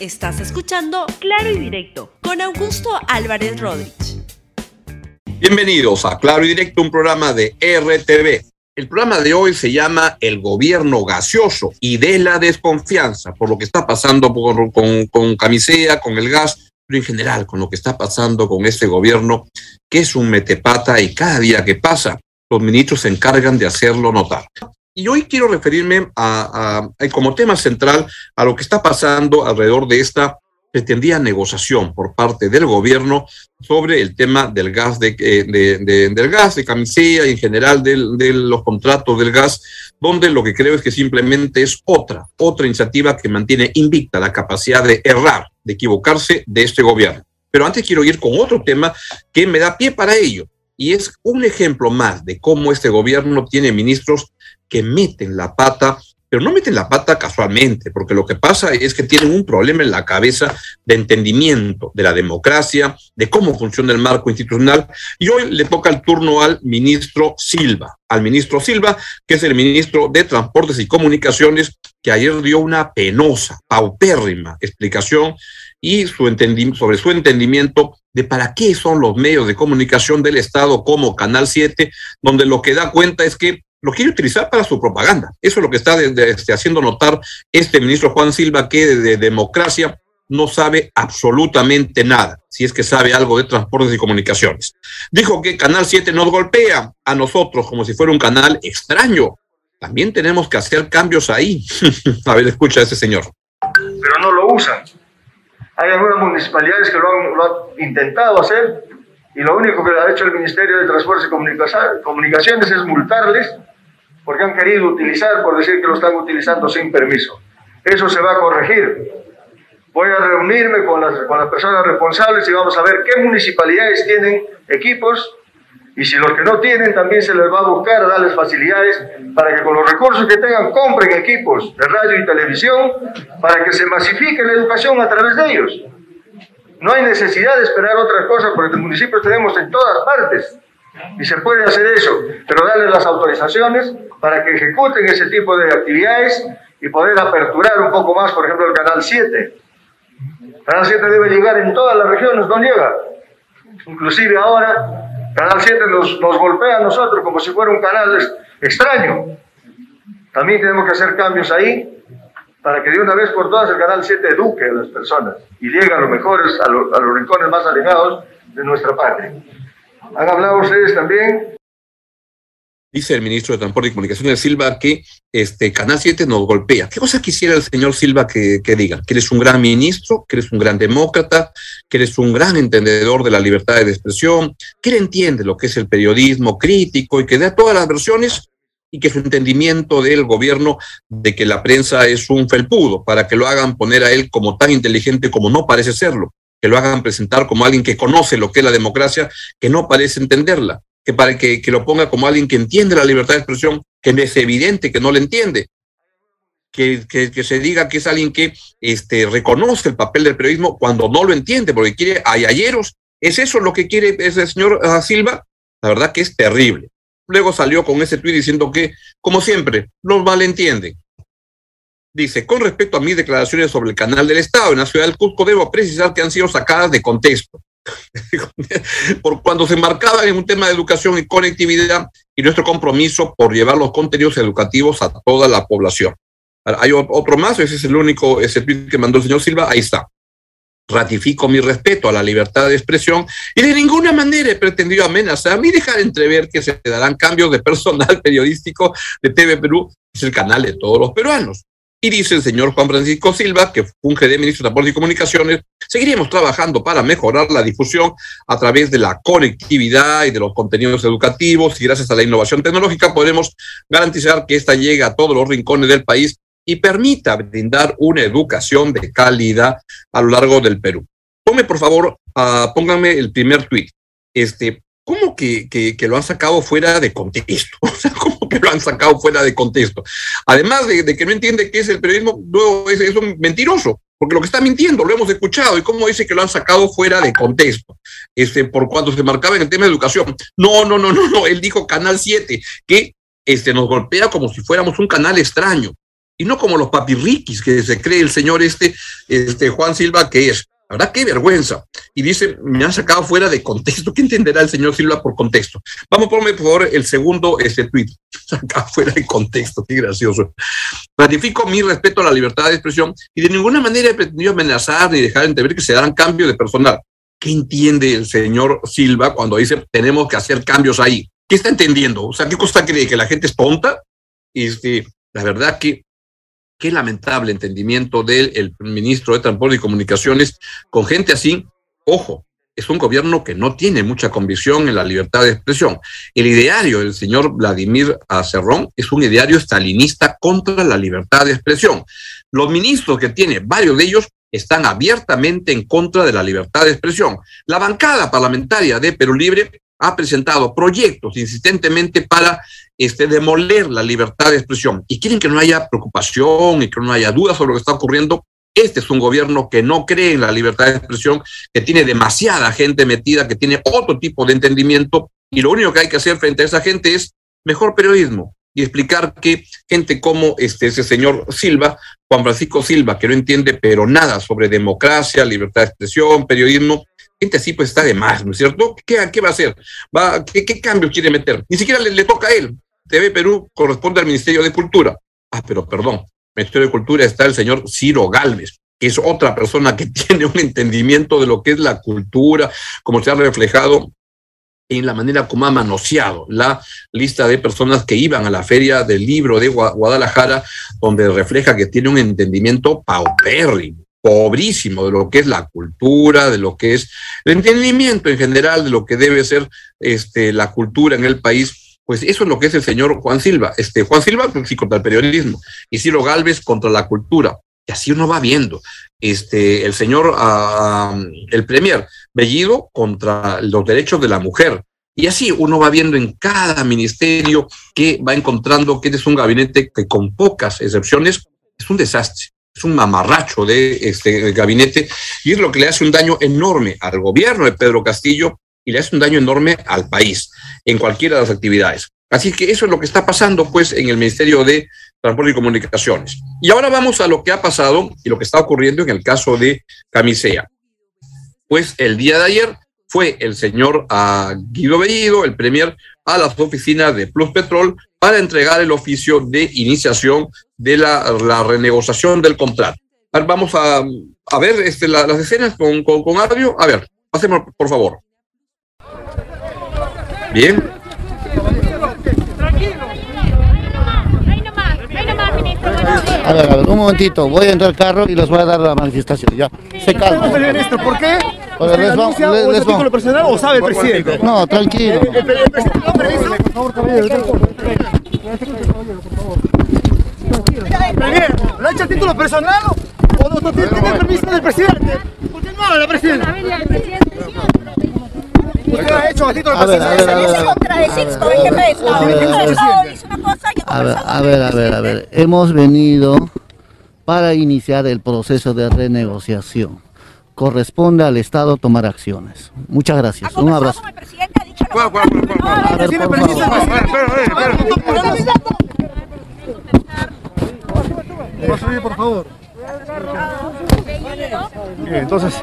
Estás escuchando Claro y Directo con Augusto Álvarez Rodríguez. Bienvenidos a Claro y Directo, un programa de RTV. El programa de hoy se llama El gobierno gaseoso y de la desconfianza por lo que está pasando con, con, con Camisea, con el gas, pero en general con lo que está pasando con este gobierno, que es un metepata y cada día que pasa, los ministros se encargan de hacerlo notar. Y hoy quiero referirme a, como tema central a lo que está pasando alrededor de esta pretendida negociación por parte del gobierno sobre el tema del gas de, eh, del gas de camisea y en general de los contratos del gas, donde lo que creo es que simplemente es otra, otra iniciativa que mantiene invicta la capacidad de errar, de equivocarse de este gobierno. Pero antes quiero ir con otro tema que me da pie para ello, y es un ejemplo más de cómo este gobierno tiene ministros que meten la pata, pero no meten la pata casualmente, porque lo que pasa es que tienen un problema en la cabeza de entendimiento de la democracia, de cómo funciona el marco institucional. Y hoy le toca el turno al ministro Silva, al ministro Silva, que es el ministro de Transportes y Comunicaciones, que ayer dio una penosa, paupérrima explicación y su sobre su entendimiento de para qué son los medios de comunicación del Estado como Canal 7, donde lo que da cuenta es que lo quiere utilizar para su propaganda. Eso es lo que está este, haciendo notar este ministro Juan Silva, que de, democracia no sabe absolutamente nada, si es que sabe algo de transportes y comunicaciones. Dijo que Canal 7 nos golpea a nosotros como si fuera un canal extraño. También tenemos que hacer cambios ahí. a ver, escucha a ese señor. Pero no lo usan. Hay algunas municipalidades que lo han, intentado hacer y lo único que ha hecho el Ministerio de Transportes y Comunicaciones es multarles porque han querido utilizar, por decir que lo están utilizando sin permiso. Eso se va a corregir. Voy a reunirme con las, con las personas responsables y vamos a ver qué municipalidades tienen equipos y si los que no tienen, también se les va a buscar darles facilidades para que con los recursos que tengan compren equipos de radio y televisión para que se masifique la educación a través de ellos. No hay necesidad de esperar otras cosas porque los municipios tenemos en todas partes y se puede hacer eso, pero darles las autorizaciones para que ejecuten ese tipo de actividades y poder aperturar un poco más, por ejemplo, el Canal 7. El Canal 7 debe llegar en todas las regiones, no llega. Inclusive ahora Canal 7 nos, nos golpea a nosotros como si fuera un canal extraño. También tenemos que hacer cambios ahí para que de una vez por todas el Canal 7 eduque a las personas y llegue a los mejores, a, a los rincones más alejados de nuestra patria. Han hablado ustedes también Dice el ministro de Transporte y Comunicaciones Silva que este Canal 7 nos golpea. ¿Qué cosa quisiera el señor Silva que, que diga? Que eres un gran ministro, que eres un gran demócrata, que eres un gran entendedor de la libertad de expresión, que él entiende lo que es el periodismo crítico y que da todas las versiones y que su entendimiento del gobierno de que la prensa es un felpudo, para que lo hagan poner a él como tan inteligente como no parece serlo, que lo hagan presentar como alguien que conoce lo que es la democracia, que no parece entenderla que, para que, que lo ponga como alguien que entiende la libertad de expresión, que es evidente que no lo entiende. Que, que, que, se diga que es alguien que este, reconoce el papel del periodismo cuando no lo entiende, porque quiere ayayeros. ¿Es eso lo que quiere ese señor ah, Silva? La verdad que es terrible. Luego salió con ese tuit diciendo que, como siempre, los malentienden. Dice, con respecto a mis declaraciones sobre el canal del Estado en la ciudad del Cusco, debo precisar que han sido sacadas de contexto. por cuando se marcaba en un tema de educación y conectividad y nuestro compromiso por llevar los contenidos educativos a toda la población. Hay otro más, ese es el único, ese tweet que mandó el señor Silva, ahí está. Ratifico mi respeto a la libertad de expresión y de ninguna manera he pretendido amenazar ni dejar entrever que se darán cambios de personal periodístico de TV Perú, es el canal de todos los peruanos. Y dice el señor Juan Francisco Silva, que funge de ministro de Transporte y Comunicaciones, seguiremos trabajando para mejorar la difusión a través de la conectividad y de los contenidos educativos y gracias a la innovación tecnológica podremos garantizar que ésta llegue a todos los rincones del país y permita brindar una educación de calidad a lo largo del Perú. Ponme, por favor, uh, pónganme el primer tweet. Este, ¿Cómo que, que, que, lo han sacado fuera de contexto? O sea, ¿cómo que lo han sacado fuera de contexto? Además de, de que no entiende qué es el periodismo, luego es, es, un mentiroso, porque lo que está mintiendo, lo hemos escuchado, y cómo dice que lo han sacado fuera de contexto, este, por cuando se marcaba en el tema de educación. No, no, no, no, no, él dijo Canal 7, que este, nos golpea como si fuéramos un canal extraño. Y no como los papirriquis que se cree el señor este, este Juan Silva que es. La verdad, qué vergüenza. Y dice, me han sacado fuera de contexto. ¿Qué entenderá el señor Silva por contexto? Vamos, ponme por favor el segundo este tweet. Sacado fuera de contexto, qué gracioso. Ratifico mi respeto a la libertad de expresión y de ninguna manera he pretendido amenazar ni dejar entrever que se darán cambios de personal. ¿Qué entiende el señor Silva cuando dice tenemos que hacer cambios ahí? ¿Qué está entendiendo? O sea, ¿qué cosa cree? ¿Que la gente es tonta? Este, la verdad que qué lamentable entendimiento del el ministro de Transporte y Comunicaciones con gente así. Ojo, es un gobierno que no tiene mucha convicción en la libertad de expresión. El ideario del señor Vladimir Acerrón es un ideario stalinista contra la libertad de expresión. Los ministros que tiene, varios de ellos, están abiertamente en contra de la libertad de expresión. La bancada parlamentaria de Perú Libre ha presentado proyectos insistentemente para este, demoler la libertad de expresión y quieren que no haya preocupación y que no haya dudas sobre lo que está ocurriendo. Este es un gobierno que no cree en la libertad de expresión, que tiene demasiada gente metida, que tiene otro tipo de entendimiento y lo único que hay que hacer frente a esa gente es mejor periodismo y explicar que gente como este, ese señor Silva, Juan Francisco Silva, que no entiende pero nada sobre democracia, libertad de expresión, periodismo, gente así pues está de más, ¿no es cierto? ¿Qué, va a hacer? ¿Va, qué, ¿Qué cambios quiere meter? Ni siquiera le, toca a él. TV Perú corresponde al Ministerio de Cultura. Ah, pero perdón, el Ministerio de Cultura está el señor Ciro Galvez, que es otra persona que tiene un entendimiento de lo que es la cultura, como se ha reflejado en la manera como ha manoseado la lista de personas que iban a la feria del libro de Guadalajara, donde refleja que tiene un entendimiento paupérrimo pobrísimo de lo que es la cultura, de lo que es el entendimiento en general de lo que debe ser este, la cultura en el país, pues eso es lo que es el señor Juan Silva. Este, Juan Silva, pues, sí, contra el periodismo, y Ciro Galvez contra la cultura. Y así uno va viendo. Este, el señor, uh, el premier Bellido contra los derechos de la mujer. Y así uno va viendo en cada ministerio que va encontrando que es un gabinete que con pocas excepciones es un desastre es un mamarracho de este gabinete y es lo que le hace un daño enorme al gobierno de Pedro Castillo y le hace un daño enorme al país en cualquiera de las actividades. Así que eso es lo que está pasando pues en el Ministerio de Transporte y Comunicaciones. Y ahora vamos a lo que ha pasado y lo que está ocurriendo en el caso de Camisea. Pues el día de ayer fue el señor Guido Bellido, el premier, a las oficinas de Plus Petrol para entregar el oficio de iniciación de la, la renegociación del contrato. Vamos a, a ver este, la, las escenas con, con, con audio. A ver, pasemos por favor. Bien. A ver, a ver, un momentito, voy a entrar al carro y les voy a dar la manifestación, ya. Se calma. ¿Por qué? Oye, les vamos, les, les vamos. personal o sabe el presidente? No, tranquilo. ¿El, el, el presidente lo permiso? Por favor, caballero. ¿Le ha hecho a título personal o no, no tiene, permiso del presidente? ¿Por qué no habla la presidenta? ¿Usted ha hecho a título A ver, a ver, a personal? A ver, a ver. A ver. Hemos venido para iniciar el proceso de renegociación. Corresponde al Estado tomar acciones. Muchas Ha gracias. Un abrazo. con el presidente, ha dicho lo ¿Cuál, cuál, cuál, cuál, cuál? A ver, ¿Tiene por permiso del favor. Presidente? ¿Vas a subir, por favor? Entonces,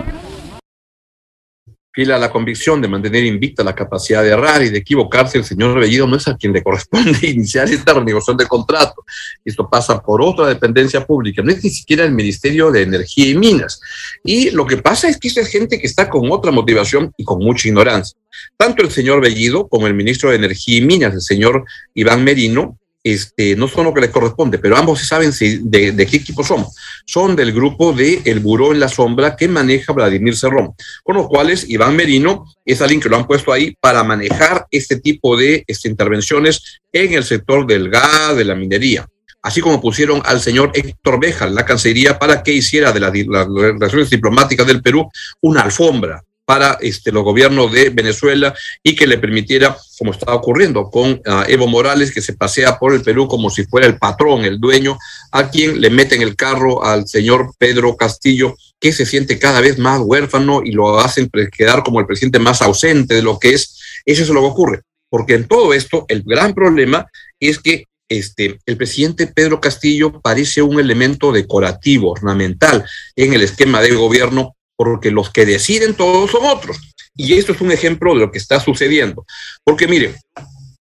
fiel a la convicción de mantener invicta la capacidad de errar y de equivocarse, el señor Bellido no es a quien le corresponde iniciar esta renegociación de contrato. Esto pasa por otra dependencia pública, no es ni siquiera el Ministerio de Energía y Minas. Y lo que pasa es que esa es gente que está con otra motivación y con mucha ignorancia. Tanto el señor Bellido como el ministro de Energía y Minas, el señor Iván Merino, este, no son lo que les corresponde, pero ambos saben si- de, qué equipo son. Son del grupo de El Buró en la Sombra que maneja Vladimir Cerrón, con los cuales Iván Merino es alguien que lo han puesto ahí para manejar este tipo de este, intervenciones en el sector del gas, de la minería. Así como pusieron al señor Héctor Beja en la Cancillería para que hiciera de la- las relaciones diplomáticas del Perú una alfombra para este, los gobiernos de Venezuela y que le permitiera, como está ocurriendo con ah, Evo Morales, que se pasea por el Perú como si fuera el patrón, el dueño, a quien le meten el carro al señor Pedro Castillo, que se siente cada vez más huérfano y lo hacen quedar como el presidente más ausente de lo que es. Eso es lo que ocurre. Porque en todo esto, el gran problema es que este, el presidente Pedro Castillo parece un elemento decorativo, ornamental en el esquema de gobierno, porque los que deciden todos son otros. Y esto es un ejemplo de lo que está sucediendo. Porque miren,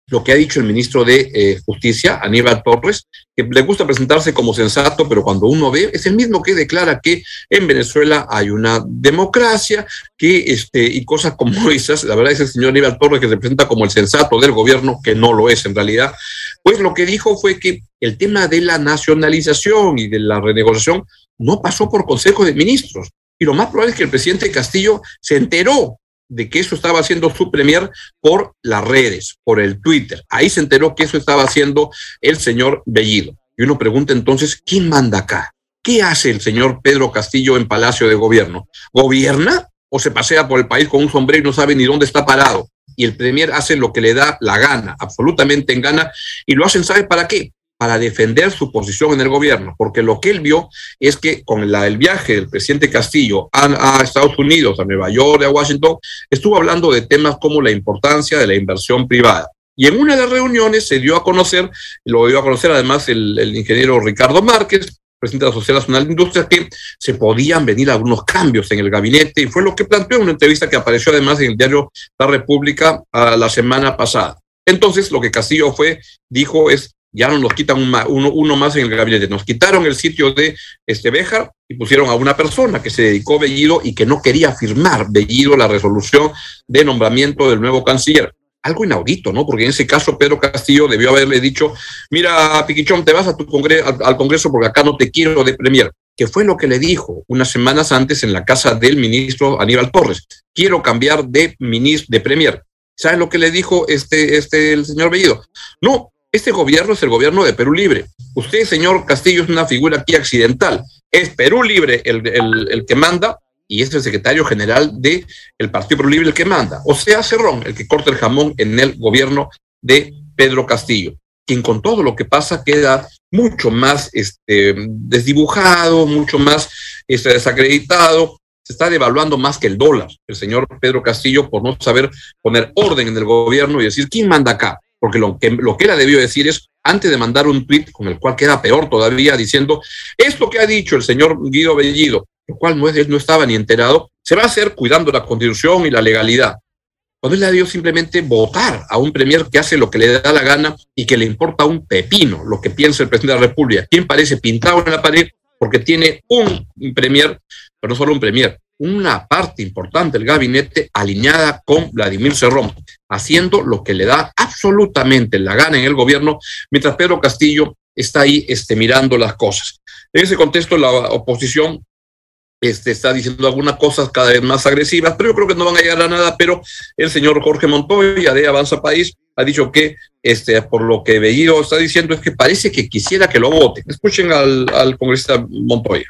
lo que ha dicho el ministro de eh, Justicia, Aníbal Torres, que le gusta presentarse como sensato, pero cuando uno ve, es el mismo que declara que en Venezuela hay una democracia, que este, y cosas como esas, la verdad es el señor Aníbal Torres que se presenta como el sensato del gobierno, que no lo es en realidad, pues lo que dijo fue que el tema de la nacionalización y de la renegociación no pasó por Consejo de Ministros. Y lo más probable es que el presidente Castillo se enteró de que eso estaba haciendo su premier por las redes, por el Twitter. Ahí se enteró que eso estaba haciendo el señor Bellido. Y uno pregunta entonces, ¿quién manda acá? ¿Qué hace el señor Pedro Castillo en Palacio de Gobierno? ¿Gobierna o se pasea por el país con un sombrero y no sabe ni dónde está parado? Y el premier hace lo que le da la gana, absolutamente en gana, y lo hacen, ¿sabe para qué? Para defender su posición en el gobierno, porque lo que él vio es que con el viaje del presidente Castillo a, Estados Unidos, a Nueva York, a Washington, estuvo hablando de temas como la importancia de la inversión privada. Y en una de las reuniones se dio a conocer, lo dio a conocer además el, ingeniero Ricardo Márquez, presidente de la Sociedad Nacional de Industria, que se podían venir algunos cambios en el gabinete, y fue lo que planteó en una entrevista que apareció además en el diario La República a la semana pasada. Entonces, lo que Castillo fue, dijo, es ya no nos quitan un, uno, uno, más en el gabinete. Nos quitaron el sitio de este Béjar y pusieron a una persona que se dedicó Bellido y que no quería firmar Bellido la resolución de nombramiento del nuevo canciller. Algo inaudito, ¿no? Porque en ese caso Pedro Castillo debió haberle dicho, mira, Piquichón, te vas a tu congreso, al, Congreso porque acá no te quiero de premier que fue lo que le dijo unas semanas antes en la casa del ministro Aníbal Torres. Quiero cambiar de ministro, de premier. ¿Saben lo que le dijo este, este, el señor Bellido? No, este gobierno es el gobierno de Perú Libre. Usted, señor Castillo, es una figura aquí accidental. Es Perú Libre el, que manda y es el secretario general del el Partido Perú Libre el que manda. O sea, Cerrón, el que corta el jamón en el gobierno de Pedro Castillo, quien con todo lo que pasa queda mucho más este, desdibujado, mucho más este, desacreditado, se está devaluando más que el dólar, el señor Pedro Castillo, por no saber poner orden en el gobierno y decir, ¿quién manda acá? Porque lo que, lo que él debió decir es, antes de mandar un tuit con el cual queda peor todavía, diciendo, esto que ha dicho el señor Guido Bellido, lo cual no, es, él no estaba ni enterado, se va a hacer cuidando la constitución y la legalidad. Cuando él le dio simplemente votar a un premier que hace lo que le da la gana y que le importa un pepino lo que piensa el presidente de la República, quien parece pintado en la pared porque tiene un premier, pero no solo un premier, una parte importante del gabinete alineada con Vladimir Cerrón, haciendo lo que le da absolutamente la gana en el gobierno, mientras Pedro Castillo está ahí este, mirando las cosas. En ese contexto, la oposición este, está diciendo algunas cosas cada vez más agresivas, pero yo creo que no van a llegar a nada, pero el señor Jorge Montoya de Avanza País ha dicho que, este, por lo que Bellido está diciendo, es que parece que quisiera que lo voten. Escuchen al, al congresista Montoya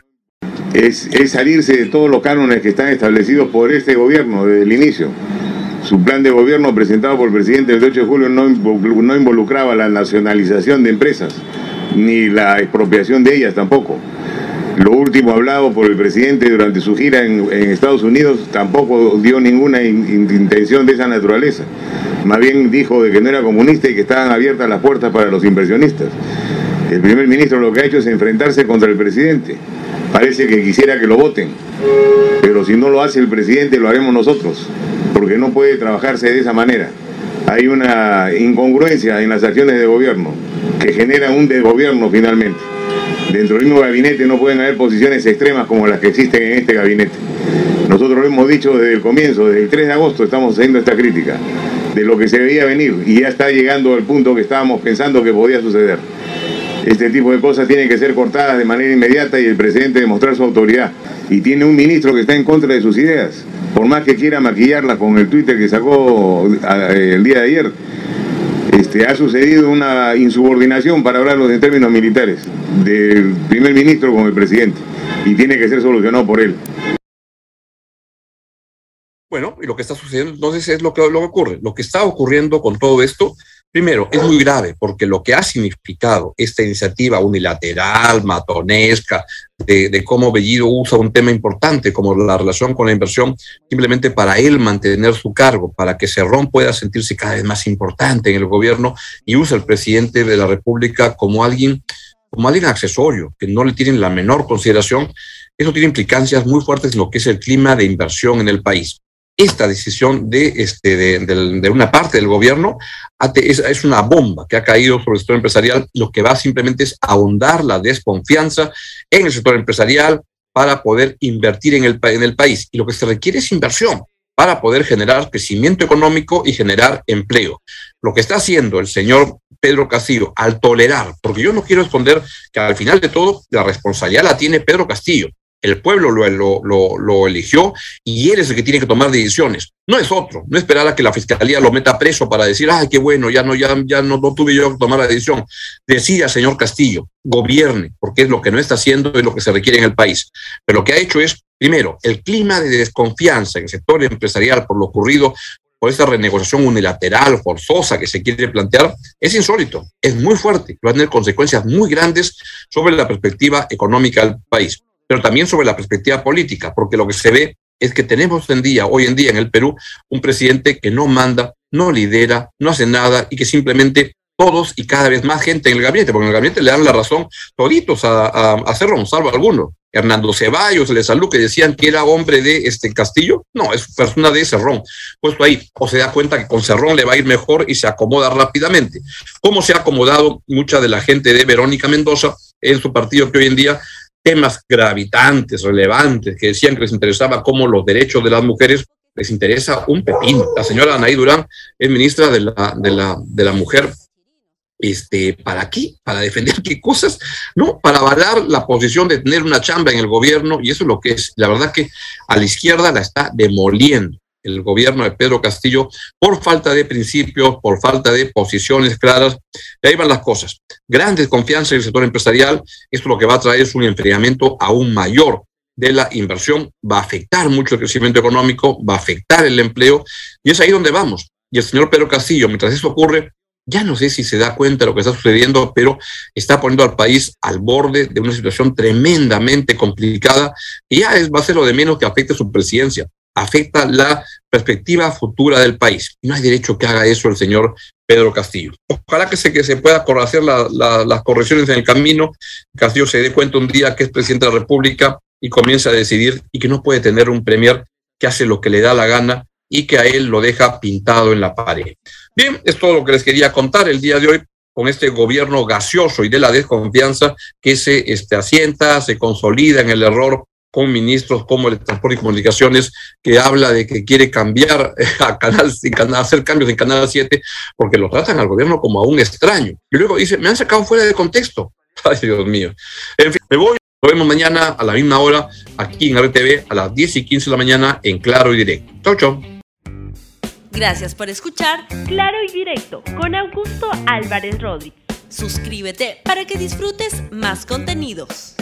es, salirse de todos los cánones que están establecidos por este gobierno desde el inicio. Su plan de gobierno presentado por el presidente el 8 de julio no, involucraba la nacionalización de empresas, ni la expropiación de ellas tampoco. Lo último hablado por el presidente durante su gira en, Estados Unidos tampoco dio ninguna in, intención de esa naturaleza. Más bien dijo de que no era comunista y que estaban abiertas las puertas para los inversionistas. El primer ministro lo que ha hecho es enfrentarse contra el presidente parece que quisiera que lo voten. Pero si no lo hace el presidente, lo haremos nosotros, porque no puede trabajarse de esa manera. Hay una incongruencia en las acciones de gobierno que generan un desgobierno finalmente. Dentro del mismo gabinete no pueden haber posiciones extremas como las que existen en este gabinete. Nosotros lo hemos dicho desde el comienzo, desde el 3 de agosto estamos haciendo esta crítica de lo que se veía venir y ya está llegando al punto que estábamos pensando que podía suceder. Este tipo de cosas tienen que ser cortadas de manera inmediata y el presidente demostrar su autoridad. Y tiene un ministro que está en contra de sus ideas. Por más que quiera maquillarla con el Twitter que sacó el día de ayer, este, ha sucedido una insubordinación, para hablarlo en términos militares, del primer ministro con el presidente. Y tiene que ser solucionado por él. Bueno, y lo que está sucediendo entonces es lo que ocurre. Lo que está ocurriendo con todo esto Primero, es muy grave porque lo que ha significado esta iniciativa unilateral, matonesca, de, cómo Bellido usa un tema importante como la relación con la inversión, simplemente para él mantener su cargo, para que Cerrón pueda sentirse cada vez más importante en el gobierno y usa al presidente de la República como alguien, como alguien accesorio, que no le tienen la menor consideración. Eso tiene implicancias muy fuertes en lo que es el clima de inversión en el país esta decisión de, este, de, una parte del gobierno es, es, una bomba que ha caído sobre el sector empresarial. Lo que va simplemente es ahondar la desconfianza en el sector empresarial para poder invertir en el, en el país. Y lo que se requiere es inversión para poder generar crecimiento económico y generar empleo. Lo que está haciendo el señor Pedro Castillo al tolerar, porque yo no quiero esconder que al final de todo la responsabilidad la tiene Pedro Castillo el pueblo lo, eligió y él es el que tiene que tomar decisiones. No es otro. No esperar a que la fiscalía lo meta preso para decir, ay, qué bueno, ya no, ya, no tuve yo que tomar la decisión. Decida, señor Castillo, gobierne, porque es lo que no está haciendo y lo que se requiere en el país. Pero lo que ha hecho es, primero, el clima de desconfianza en el sector empresarial por lo ocurrido por esta renegociación unilateral, forzosa que se quiere plantear, es insólito, es muy fuerte, va a tener consecuencias muy grandes sobre la perspectiva económica del país pero también sobre la perspectiva política, porque lo que se ve es que tenemos en día, hoy en día en el Perú un presidente que no manda, no lidera, no hace nada y que simplemente todos y cada vez más gente en el gabinete, porque en el gabinete le dan la razón toditos a, a, a Cerrón, salvo algunos. Hernando Ceballos, le salud que decían que era hombre de este Castillo, no, es persona de Cerrón. Puesto ahí, o se da cuenta que con Cerrón le va a ir mejor y se acomoda rápidamente. ¿Cómo se ha acomodado mucha de la gente de Verónica Mendoza en su partido que hoy en día temas gravitantes, relevantes, que decían que les interesaba como los derechos de las mujeres, les interesa un pepino. La señora Anaí Durán es ministra de la, de la, de la mujer. Este, ¿Para qué? ¿Para defender qué cosas? No, para avalar la posición de tener una chamba en el gobierno, y eso es lo que es. La verdad que a la izquierda la está demoliendo el gobierno de Pedro Castillo por falta de principios, por falta de posiciones claras. Y ahí van las cosas. Gran desconfianza en el sector empresarial. Esto lo que va a traer es un enfriamiento aún mayor de la inversión, va a afectar mucho el crecimiento económico, va a afectar el empleo, y es ahí donde vamos. Y el señor Pedro Castillo, mientras eso ocurre, ya no sé si se da cuenta de lo que está sucediendo, pero está poniendo al país al borde de una situación tremendamente complicada y ya es, va a ser lo de menos que afecte su presidencia afecta la perspectiva futura del país. No hay derecho que haga eso el señor Pedro Castillo. Ojalá que se, que se pueda hacer la, la, las correcciones en el camino. Castillo se dé cuenta un día que es presidente de la República y comienza a decidir y que no puede tener un premier que hace lo que le da la gana y que a él lo deja pintado en la pared. Bien, es todo lo que les quería contar el día de hoy con este gobierno gaseoso y de la desconfianza que se este, asienta, se consolida en el error con ministros como el de Transporte y Comunicaciones, que habla de que quiere cambiar a Canal, hacer cambios en Canal 7, porque lo tratan al gobierno como a un extraño. Y luego dice, me han sacado fuera de contexto. Ay, Dios mío. En fin, me voy. Nos vemos mañana a la misma hora aquí en RTV a las 10 y 15 de la mañana en Claro y Directo. Chau, chau. Gracias por escuchar Claro y Directo con Augusto Álvarez Rodríguez. Suscríbete para que disfrutes más contenidos.